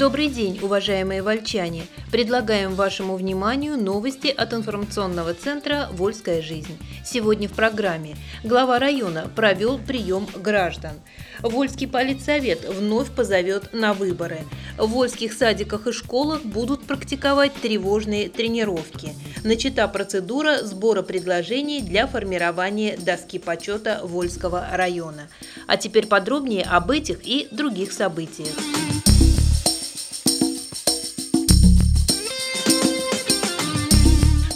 Добрый день, уважаемые вольчане! Предлагаем вашему вниманию новости от информационного центра «Вольская жизнь». Сегодня в программе глава района провел прием граждан. Вольский политсовет вновь позовет на выборы. В вольских садиках и школах будут практиковать тревожные тренировки. Начата процедура сбора предложений для формирования доски почета Вольского района. А теперь подробнее об этих и других событиях.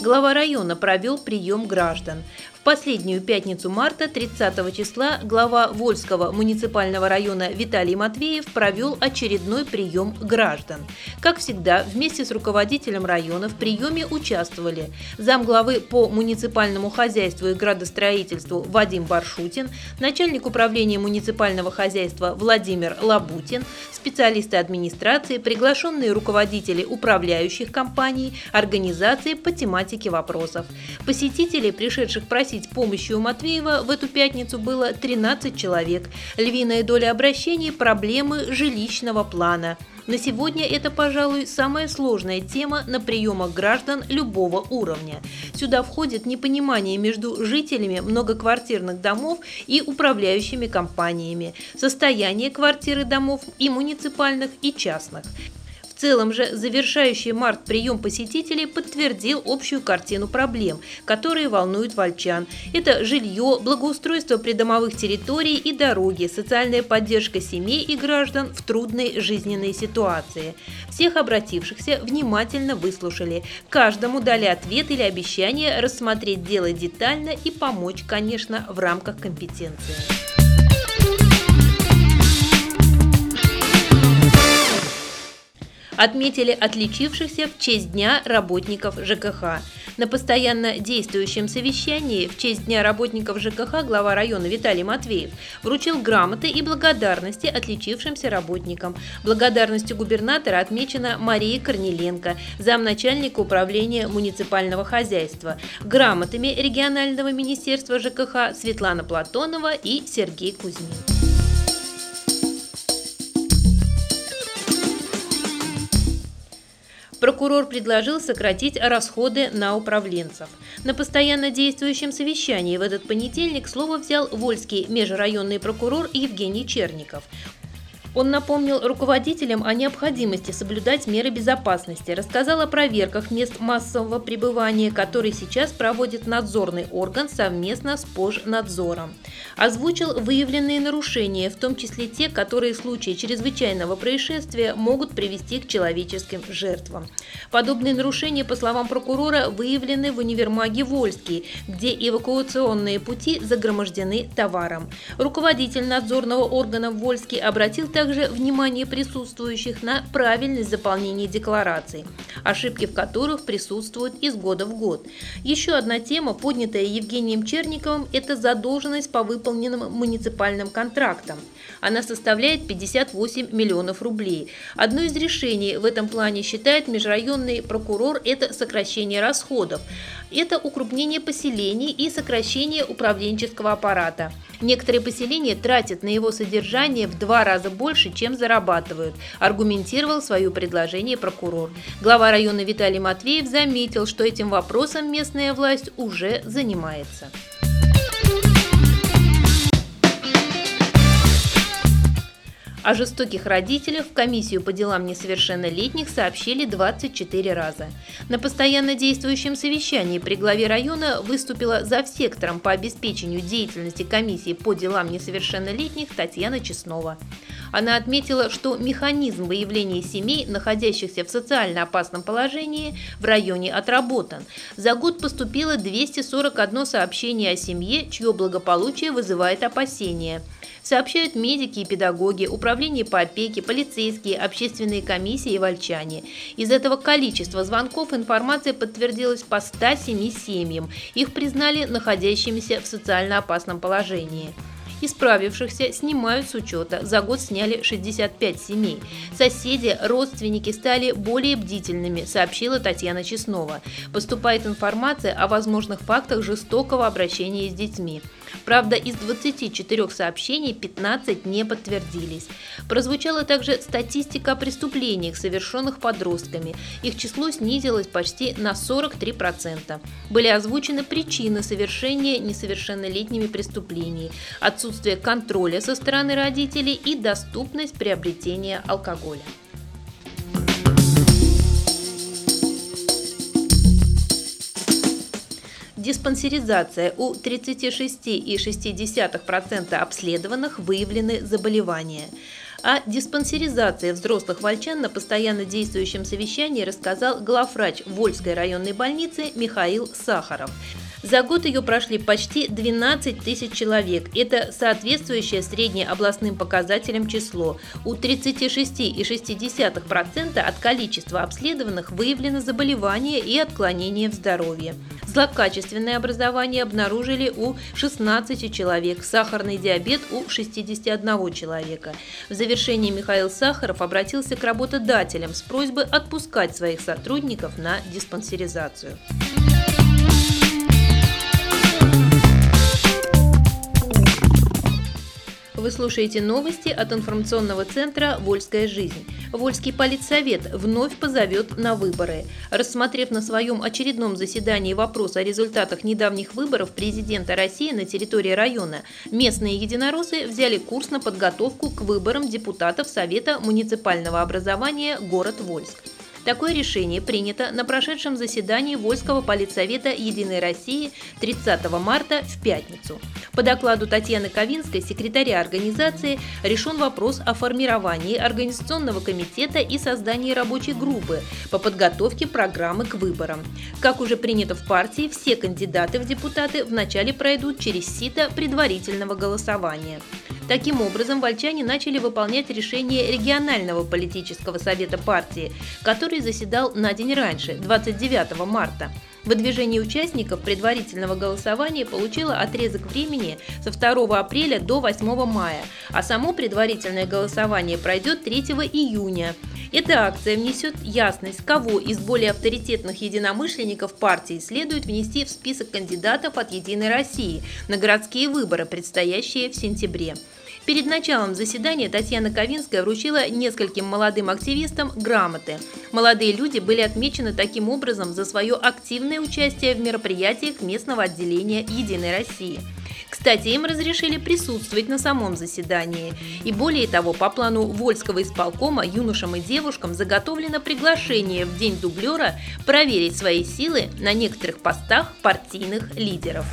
Глава района провел прием граждан последнюю пятницу марта 30 числа глава Вольского муниципального района Виталий Матвеев провел очередной прием граждан. Как всегда, вместе с руководителем района в приеме участвовали замглавы по муниципальному хозяйству и градостроительству Вадим Баршутин, начальник управления муниципального хозяйства Владимир Лабутин, специалисты администрации, приглашенные руководители управляющих компаний, организации по тематике вопросов. Посетители, пришедших просить просить помощи у Матвеева в эту пятницу было 13 человек. Львиная доля обращений – проблемы жилищного плана. На сегодня это, пожалуй, самая сложная тема на приемах граждан любого уровня. Сюда входит непонимание между жителями многоквартирных домов и управляющими компаниями, состояние квартир и домов и муниципальных, и частных. В целом же завершающий март прием посетителей подтвердил общую картину проблем, которые волнуют вольчан. Это жилье, благоустройство придомовых территорий и дороги, социальная поддержка семей и граждан в трудной жизненной ситуации. Всех обратившихся внимательно выслушали. Каждому дали ответ или обещание рассмотреть дело детально и помочь, конечно, в рамках компетенции. Отметили отличившихся в честь Дня работников ЖКХ. На постоянно действующем совещании в честь Дня работников ЖКХ глава района Виталий Матвеев вручил грамоты и благодарности отличившимся работникам. Благодарностью губернатора отмечена Мария Корнеленко, замначальника управления муниципального хозяйства, грамотами регионального министерства ЖКХ Светлана Платонова и Сергей Кузьмин. Прокурор предложил сократить расходы на управленцев. На постоянно действующем совещании в этот понедельник слово взял Вольский межрайонный прокурор Евгений Черников. Он напомнил руководителям о необходимости соблюдать меры безопасности, рассказал о проверках мест массового пребывания, которые сейчас проводит надзорный орган совместно с Пожнадзором. Озвучил выявленные нарушения, в том числе те, которые в случае чрезвычайного происшествия могут привести к человеческим жертвам. Подобные нарушения, по словам прокурора, выявлены в универмаге Вольский, где эвакуационные пути загромождены товаром. Руководитель надзорного органа Вольский обратил также также внимание присутствующих на правильность заполнения деклараций, ошибки в которых присутствуют из года в год. Еще одна тема, поднятая Евгением Черниковым, это задолженность по выполненным муниципальным контрактам. Она составляет 58 миллионов рублей. Одно из решений в этом плане считает межрайонный прокурор – это сокращение расходов. Это укрупнение поселений и сокращение управленческого аппарата. Некоторые поселения тратят на его содержание в два раза больше, чем зарабатывают, аргументировал свое предложение прокурор. Глава района Виталий Матвеев заметил, что этим вопросом местная власть уже занимается. О жестоких родителях в комиссию по делам несовершеннолетних сообщили 24 раза. На постоянно действующем совещании при главе района выступила за сектором по обеспечению деятельности комиссии по делам несовершеннолетних Татьяна Чеснова. Она отметила, что механизм выявления семей, находящихся в социально опасном положении, в районе отработан. За год поступило 241 сообщение о семье, чье благополучие вызывает опасения сообщают медики и педагоги, управление по опеке, полицейские, общественные комиссии и вольчане. Из этого количества звонков информация подтвердилась по 107 семьям. Их признали находящимися в социально опасном положении. Исправившихся снимают с учета. За год сняли 65 семей. Соседи, родственники стали более бдительными, сообщила Татьяна Чеснова. Поступает информация о возможных фактах жестокого обращения с детьми. Правда, из 24 сообщений 15 не подтвердились. Прозвучала также статистика о преступлениях, совершенных подростками. Их число снизилось почти на 43%. Были озвучены причины совершения несовершеннолетними преступлений, отсутствие контроля со стороны родителей и доступность приобретения алкоголя. Диспансеризация у 36,6% обследованных выявлены заболевания. О диспансеризации взрослых вольчан на постоянно действующем совещании рассказал главврач Вольской районной больницы Михаил Сахаров. За год ее прошли почти 12 тысяч человек. Это соответствующее среднеобластным показателям число. У 36,6% от количества обследованных выявлено заболевание и отклонение в здоровье. Злокачественное образование обнаружили у 16 человек, сахарный диабет у 61 человека. В завершении Михаил Сахаров обратился к работодателям с просьбой отпускать своих сотрудников на диспансеризацию. Вы слушаете новости от информационного центра «Вольская жизнь». Вольский политсовет вновь позовет на выборы. Рассмотрев на своем очередном заседании вопрос о результатах недавних выборов президента России на территории района, местные единороссы взяли курс на подготовку к выборам депутатов Совета муниципального образования город Вольск. Такое решение принято на прошедшем заседании Вольского политсовета «Единой России» 30 марта в пятницу. По докладу Татьяны Ковинской, секретаря организации, решен вопрос о формировании организационного комитета и создании рабочей группы по подготовке программы к выборам. Как уже принято в партии, все кандидаты в депутаты вначале пройдут через сито предварительного голосования. Таким образом, вольчане начали выполнять решение регионального политического совета партии, который заседал на день раньше, 29 марта. Выдвижение участников предварительного голосования получило отрезок времени со 2 апреля до 8 мая, а само предварительное голосование пройдет 3 июня. Эта акция внесет ясность, кого из более авторитетных единомышленников партии следует внести в список кандидатов от «Единой России» на городские выборы, предстоящие в сентябре. Перед началом заседания Татьяна Ковинская вручила нескольким молодым активистам грамоты. Молодые люди были отмечены таким образом за свое активное участие в мероприятиях местного отделения «Единой России». Кстати, им разрешили присутствовать на самом заседании. И более того, по плану Вольского исполкома юношам и девушкам заготовлено приглашение в день дублера проверить свои силы на некоторых постах партийных лидеров.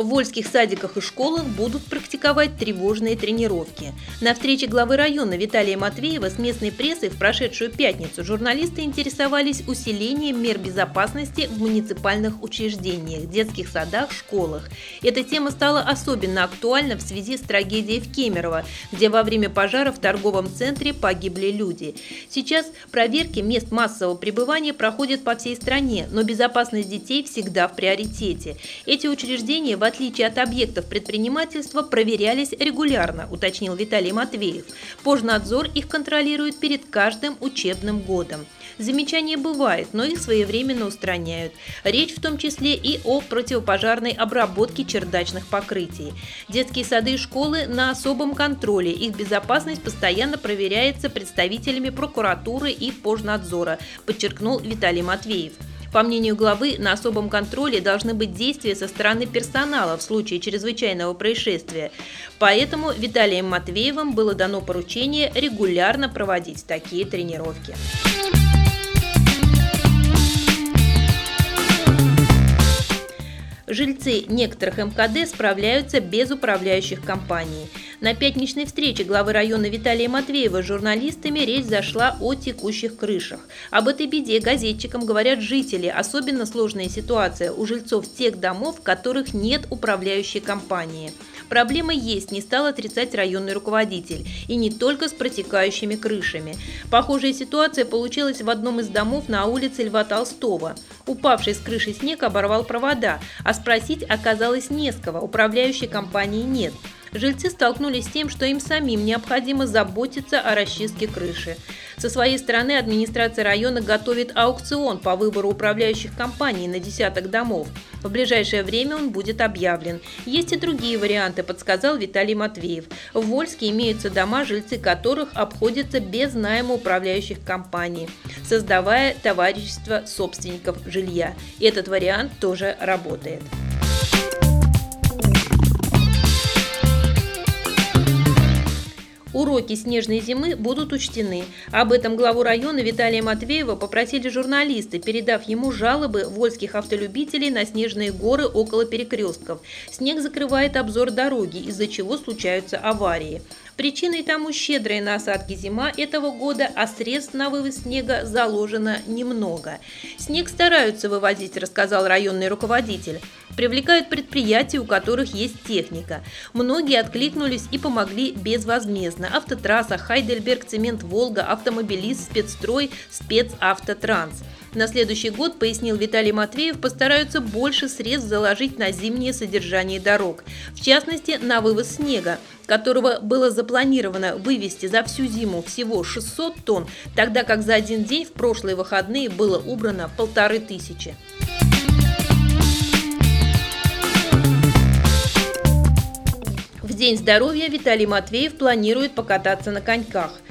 В вольских садиках и школах будут практиковать тревожные тренировки. На встрече главы района Виталия Матвеева с местной прессой в прошедшую пятницу журналисты интересовались усилением мер безопасности в муниципальных учреждениях, детских садах, школах. Эта тема стала особенно актуальна в связи с трагедией в Кемерово, где во время пожара в торговом центре погибли люди. Сейчас проверки мест массового пребывания проходят по всей стране, но безопасность детей всегда в приоритете. Эти учреждения в отличие от объектов предпринимательства, проверялись регулярно, уточнил Виталий Матвеев. Пожнадзор их контролирует перед каждым учебным годом. Замечания бывают, но их своевременно устраняют. Речь в том числе и о противопожарной обработке чердачных покрытий. Детские сады и школы на особом контроле. Их безопасность постоянно проверяется представителями прокуратуры и пожнадзора, подчеркнул Виталий Матвеев. По мнению главы, на особом контроле должны быть действия со стороны персонала в случае чрезвычайного происшествия. Поэтому Виталием Матвеевым было дано поручение регулярно проводить такие тренировки. Жильцы некоторых МКД справляются без управляющих компаний. На пятничной встрече главы района Виталия Матвеева с журналистами речь зашла о текущих крышах. Об этой беде газетчикам говорят жители. Особенно сложная ситуация у жильцов тех домов, в которых нет управляющей компании. Проблема есть, не стал отрицать районный руководитель. И не только с протекающими крышами. Похожая ситуация получилась в одном из домов на улице Льва Толстого. Упавший с крыши снег оборвал провода, а спросить оказалось не с кого, управляющей компании нет. Жильцы столкнулись с тем, что им самим необходимо заботиться о расчистке крыши. Со своей стороны администрация района готовит аукцион по выбору управляющих компаний на десяток домов. В ближайшее время он будет объявлен. Есть и другие варианты, подсказал Виталий Матвеев. В Вольске имеются дома, жильцы которых обходятся без найма управляющих компаний, создавая товарищество собственников жилья. Этот вариант тоже работает. Уроки снежной зимы будут учтены. Об этом главу района Виталия Матвеева попросили журналисты, передав ему жалобы вольских автолюбителей на снежные горы около перекрестков. Снег закрывает обзор дороги, из-за чего случаются аварии. Причиной тому щедрая на осадки зима этого года, а средств на вывоз снега заложено немного. Снег стараются вывозить, рассказал районный руководитель. Привлекают предприятия, у которых есть техника. Многие откликнулись и помогли безвозмездно. Автотрасса, Хайдельберг, Цемент Волга, Автомобилист, Спецстрой, Спецавтотранс. На следующий год, пояснил Виталий Матвеев, постараются больше средств заложить на зимнее содержание дорог. В частности, на вывоз снега, которого было запланировано вывести за всю зиму всего 600 тонн, тогда как за один день в прошлые выходные было убрано полторы тысячи. День здоровья Виталий Матвеев планирует покататься на коньках –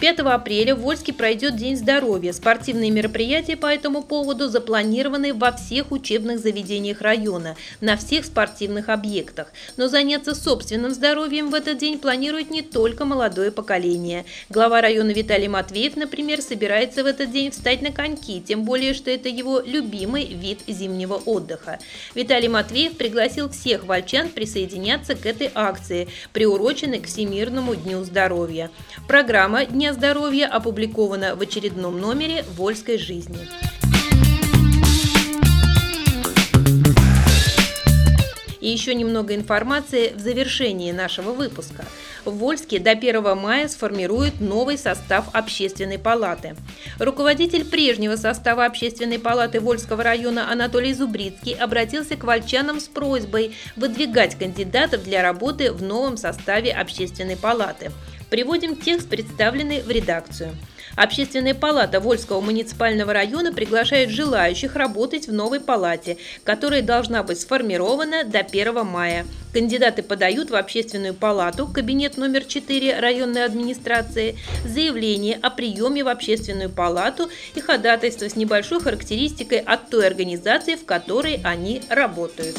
5 апреля в Вольске пройдет День здоровья. Спортивные мероприятия по этому поводу запланированы во всех учебных заведениях района, на всех спортивных объектах. Но заняться собственным здоровьем в этот день планирует не только молодое поколение. Глава района Виталий Матвеев, например, собирается в этот день встать на коньки, тем более, что это его любимый вид зимнего отдыха. Виталий Матвеев пригласил всех вольчан присоединяться к этой акции, приуроченной к Всемирному дню здоровья. Программа Дня Дня здоровья опубликовано в очередном номере «Вольской жизни». И еще немного информации в завершении нашего выпуска. В Вольске до 1 мая сформируют новый состав общественной палаты. Руководитель прежнего состава общественной палаты Вольского района Анатолий Зубрицкий обратился к вольчанам с просьбой выдвигать кандидатов для работы в новом составе общественной палаты. Приводим текст, представленный в редакцию. Общественная палата Вольского муниципального района приглашает желающих работать в новой палате, которая должна быть сформирована до 1 мая. Кандидаты подают в общественную палату, кабинет номер 4 районной администрации, заявление о приеме в общественную палату и ходатайство с небольшой характеристикой от той организации, в которой они работают.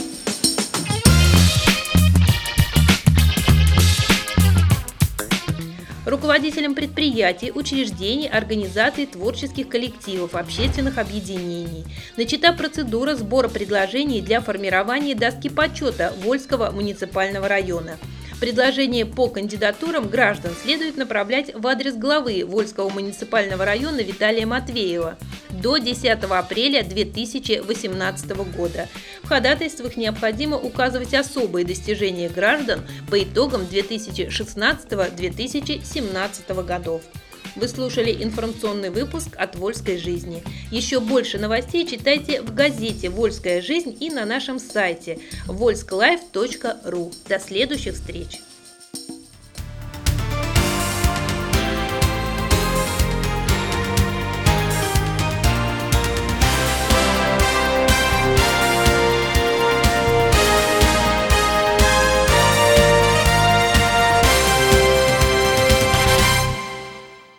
Руководителям предприятий, учреждений, организаций, творческих коллективов, общественных объединений. Начата процедура сбора предложений для формирования доски почета Вольского муниципального района. Предложения по кандидатурам граждан следует направлять в адрес главы Вольского муниципального района Виталия Матвеева до 10 апреля 2018 года. В ходатайствах необходимо указывать особые достижения граждан по итогам 2016-2017 годов. Вы слушали информационный выпуск от «Вольской жизни». Еще больше новостей читайте в газете «Вольская жизнь» и на нашем сайте volsklife.ru. До следующих встреч!